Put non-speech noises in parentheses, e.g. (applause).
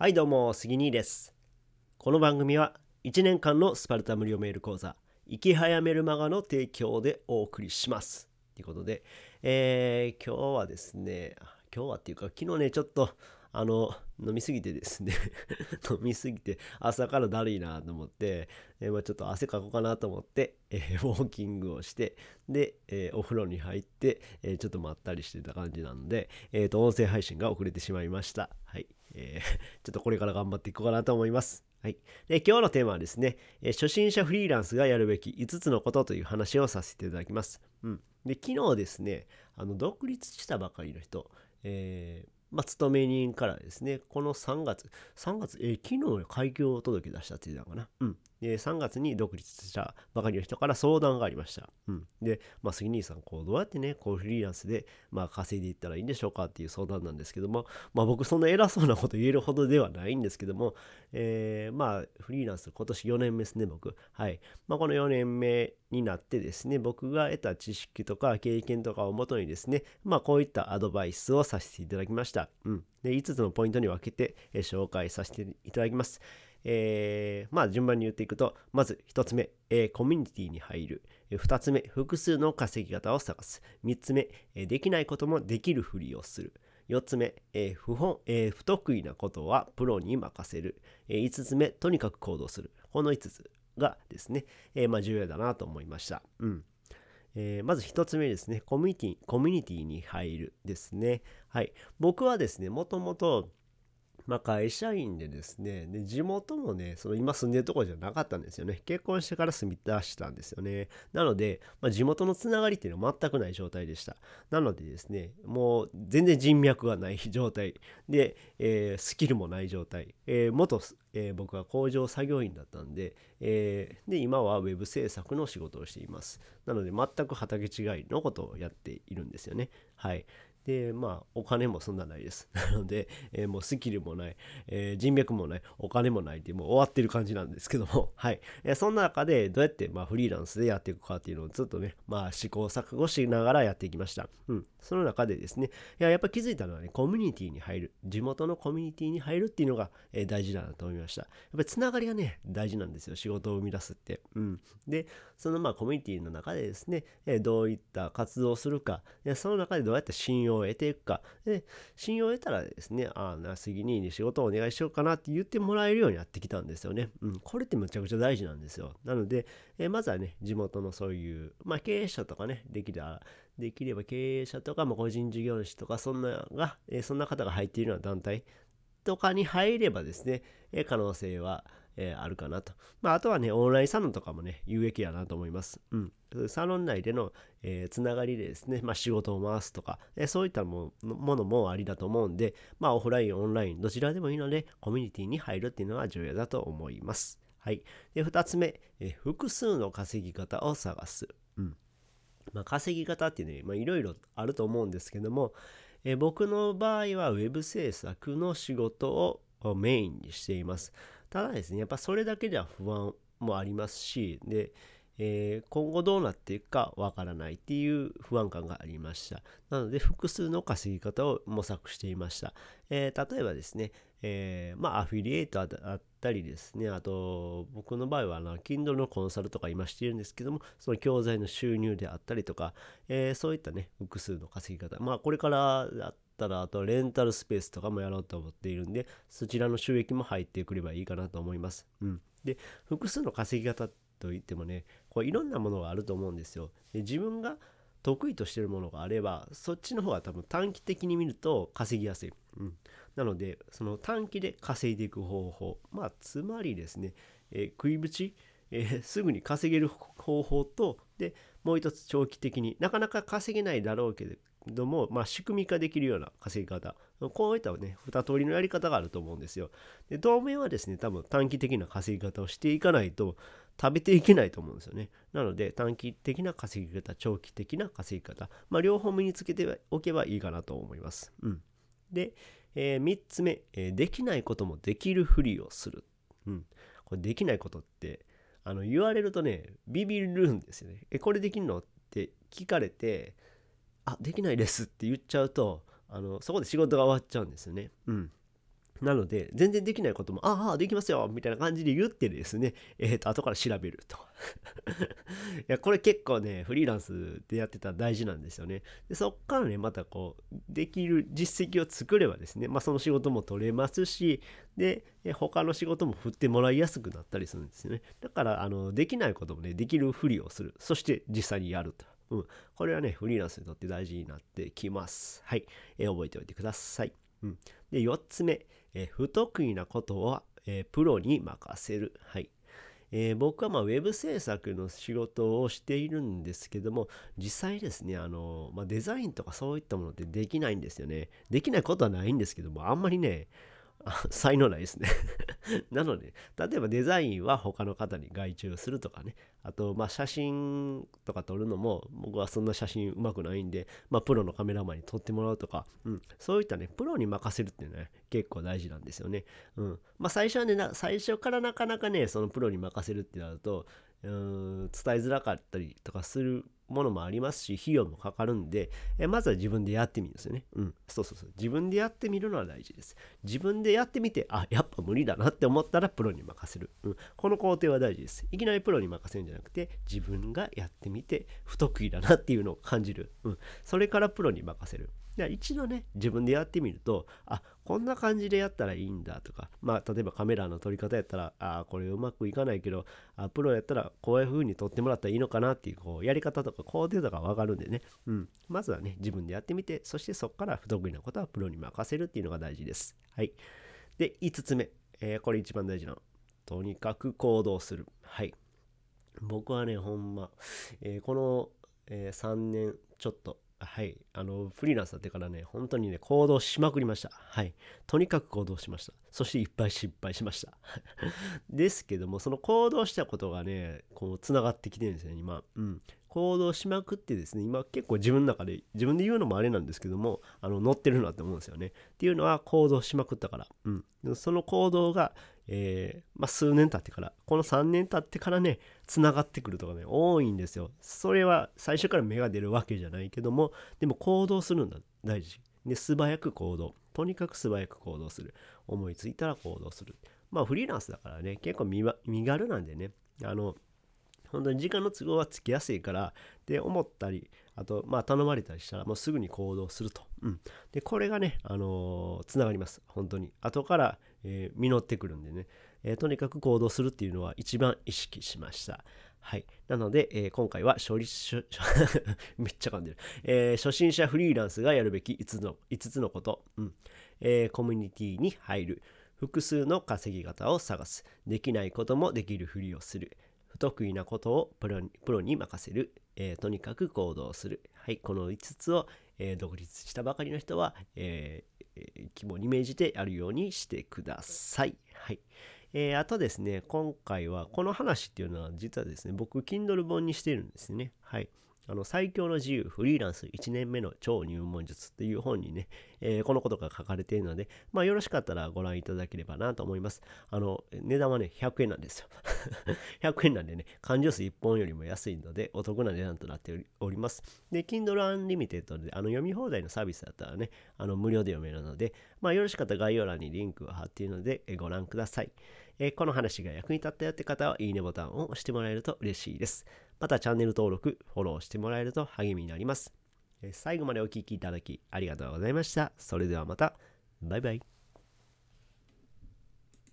はいどうも杉兄です。この番組は1年間のスパルタ無料メール講座生き早めるマガの提供でお送りします。ということで、えー、今日はですね今日はっていうか昨日ねちょっとあの飲みすぎてですね (laughs) 飲みすぎて朝からだるいなと思って、えー、まあ、ちょっと汗かこうかなと思って、えー、ウォーキングをしてで、えー、お風呂に入って、えちょっとまったりしてた感じなので、えーと、音声配信が遅れてしまいました。はい、え (laughs) ちょっとこれから頑張っていこうかなと思いますはい、で今日のテーマはですね、え初心者フリーランスがやるべき5つのことという話をさせていただきます。うん、で昨日ですねあの独立したばかりの人、えーまあ、勤め人からですね、この3月、3月、えー、昨日開業届け出したって言ってたかな。うん。で、3月に独立したばかりの人から相談がありました。うん。で、まあ、杉兄さん、こう、どうやってね、こう、フリーランスで、まあ、稼いでいったらいいんでしょうかっていう相談なんですけども、まあ、僕、そんな偉そうなこと言えるほどではないんですけども、えー、まあ、フリーランス、今年4年目ですね、僕。はい。まあ、この4年目になってですね、僕が得た知識とか経験とかをもとにですね、まあ、こういったアドバイスをさせていただきました。うん。で、5つのポイントに分けて、紹介させていただきます。えー、まあ順番に言っていくと、まず1つ目、えー、コミュニティに入る。2つ目、複数の稼ぎ方を探す。3つ目、えー、できないこともできるふりをする。4つ目、えー、不本、えー、不得意なことはプロに任せる。えー、5つ目、とにかく行動する。この5つがですね、えー、まあ重要だなと思いました。うん。えー、まず1つ目ですね、コミュニティ、コミュニティに入るですね。はい。僕はですね、もともと、まあ、会社員でですねで地元もねその今住んでるところじゃなかったんですよね。結婚してから住み出したんですよね。なので、まあ、地元のつながりっていうのは全くない状態でした。なのでですねもう全然人脈がない状態。で、えー、スキルもない状態、えー、元、えー、僕は工場作業員だったんで,、えで今は web 制作の仕事をしています。なので全く畑違いのことをやっているんですよね。はい。で、まあ、お金もそんなないです。(laughs) なので、えー、もうスキルもない、えー、人脈もない、お金もないってもう終わってる感じなんですけども、(laughs) はい。えー、そんな中でどうやって、まあ、フリーランスでやっていくかっていうのをずっとね、まあ、試行錯誤しながらやっていきました。うん。その中でですね、いや、やっぱ気づいたのはね、コミュニティに入る、地元のコミュニティに入るっていうのが、えー、大事だなと思いました。やっぱりつながりがね、大事なんですよ、仕事を生み出すって。うん。で、そのまあ、コミュニティの中でですね、えー、どういった活動をするか、その中でどうやって信用を得ていくか。で、信用を得たらですね、ああ、な、杉兄に仕事をお願いしようかなって言ってもらえるようになってきたんですよね。うん。これってむちゃくちゃ大事なんですよ。なので、えまずはね、地元のそういう、まあ、経営者とかね、できたできれば経営者とか、まあ、個人事業主とか、そんなが、えそんな方が入っているような団体とかに入ればですね、え可能性は、えー、あるかなと。まあ、あとはね、オンラインサロンとかもね、有益やなと思います。うん。サロン内での、えー、つながりでですね、まあ、仕事を回すとか、えー、そういったものもありだと思うんで、まあ、オフライン、オンライン、どちらでもいいので、コミュニティに入るっていうのは重要だと思います。はい。で、2つ目、え、複数の稼ぎ方を探す。うん。まあ、稼ぎ方ってね、いろいろあると思うんですけども、え僕の場合は web 制作の仕事をメインにしています。ただですね、やっぱそれだけでは不安もありますし、で、えー、今後どうなっていくかわからないっていう不安感がありました。なので、複数の稼ぎ方を模索していました。えー、例えばですね、えー、まあ、アフィリエイトだったりですね、あと、僕の場合は、あの、Kindle のコンサルとか今しているんですけども、その教材の収入であったりとか、えそういったね、複数の稼ぎ方、まあ、これからだったら、あと、レンタルスペースとかもやろうと思っているんで、そちらの収益も入ってくればいいかなと思います。うん。で、複数の稼ぎ方といってもね、こういろんなものがあると思うんですよ。で自分が得意としてるものがあればそっちの方が多分短期的に見ると稼ぎやすい。なのでその短期で稼いでいく方法まあつまりですね、えー、食いぶち、えー、すぐに稼げる方法とでもう一つ長期的になかなか稼げないだろうけども、まあ、仕組み化できるような稼ぎ方こういったね2通りのやり方があると思うんですよで当面はですね多分短期的な稼ぎ方をしていかないと食べていけないと思うんですよね。なので短期的な稼ぎ方、長期的な稼ぎ方、まあ、両方身につけておけばいいかなと思います。うん、で、えー、3つ目、えー、できないこともできるふりをする。うん、これできないことってあの言われるとね、ビビるんですよね。え、これできんの？って聞かれて、あ、できないですって言っちゃうと、あのそこで仕事が終わっちゃうんですよね。うん。なので、全然できないことも、ああ、できますよみたいな感じで言ってですね、えっ、ー、と、後から調べると。(laughs) いや、これ結構ね、フリーランスでやってたら大事なんですよね。で、そっからね、またこう、できる実績を作ればですね、まあ、その仕事も取れますし、で、他の仕事も振ってもらいやすくなったりするんですよね。だから、あの、できないこともね、できるふりをする。そして実際にやると。うん。これはね、フリーランスにとって大事になってきます。はい。えー、覚えておいてください。うん。で、4つ目。え、不得意なことは、え、プロに任せる。はい。えー、僕はまあウェブ制作の仕事をしているんですけども実際ですねあの、まあ、デザインとかそういったものってできないんですよねできないことはないんですけどもあんまりね才能ないですね (laughs) なので、例えばデザインは他の方に外注するとかね、あと、まあ写真とか撮るのも、僕はそんな写真うまくないんで、まあプロのカメラマンに撮ってもらうとか、うん、そういったね、プロに任せるっていうのは、ね、結構大事なんですよね。うん。まあ最初はね、最初からなかなかね、そのプロに任せるってなると、うん、伝えづらかったりとかするものもありますし、費用もかかるんで、えまずは自分でやってみるんですよね。うん。そうそうそう。自分でやってみるのは大事です。自分でやってみて、あ、やっぱ無理だなって思ったらプロに任せる。うん。この工程は大事です。いきなりプロに任せるんじゃなくて、自分がやってみて、不得意だなっていうのを感じる。うん。それからプロに任せる。一度ね、自分でやってみると、あ、こんな感じでやったらいいんだとか、まあ、例えばカメラの撮り方やったら、あ、これうまくいかないけど、あ、プロやったらこういう風に撮ってもらったらいいのかなっていう、こう、やり方とか工程とかわかるんでね、うん。まずはね、自分でやってみて、そしてそこから不得意なことはプロに任せるっていうのが大事です。はい。で、5つ目、えー、これ一番大事なの。とにかく行動する。はい。僕はね、ほんま、えー、この、えー、3年ちょっとはい。あの、フリーランスだってからね、本当にね、行動しまくりました。はい。とにかく行動しました。そしていっぱい失敗しました。(laughs) ですけども、その行動したことがね、こう、つながってきてるんですよ、今。うん。行動しまくってですね、今結構自分の中で、自分で言うのもあれなんですけども、あの、乗ってるなって思うんですよね。っていうのは行動しまくったから。うん。その行動が、えー、まあ、数年経ってから、この3年経ってからね、つながってくるとかね、多いんですよ。それは最初から芽が出るわけじゃないけども、でも行動するのは大事。で、素早く行動。とにかく素早く行動する。思いついたら行動する。まあ、フリーランスだからね、結構身軽なんでね、あの、本当に時間の都合はつきやすいから、で、思ったり、あと、まあ、頼まれたりしたら、もうすぐに行動すると。うん。で、これがね、あのー、ながります。本当に。後から、えー、実ってくるんでね、えー、とにかく行動するっていうのは一番意識しました。はい。なので、えー、今回は勝利 (laughs) めっちゃ噛んでる、えー、初心者フリーランスがやるべき5つの ,5 つのこと、うんえー、コミュニティに入る。複数の稼ぎ方を探す。できないこともできるふりをする。不得意なことをプロにプロに任せる、えー、とにかく行動する。はい、この5つを、えー、独立したばかりの人は、えー、肝に銘じてやるようにしてください。はい。えー、あとですね、今回はこの話っていうのは実はですね、僕、Kindle 本にしてるんですね。はい。あの最強の自由フリーランス1年目の超入門術っていう本にね、えー、このことが書かれているので、まあよろしかったらご覧いただければなと思います。あの、値段はね、100円なんですよ。(laughs) 100円なんでね、缶ジュース1本よりも安いのでお得な値段となっております。で、Kindle Unlimited であの読み放題のサービスだったらね、あの無料で読めるので、まあよろしかったら概要欄にリンクを貼っているのでご覧ください。えー、この話が役に立ったよって方はいいねボタンを押してもらえると嬉しいです。またチャンネル登録、フォローしてもらえると励みになります。最後までお聴きいただきありがとうございました。それではまた。バイバイ。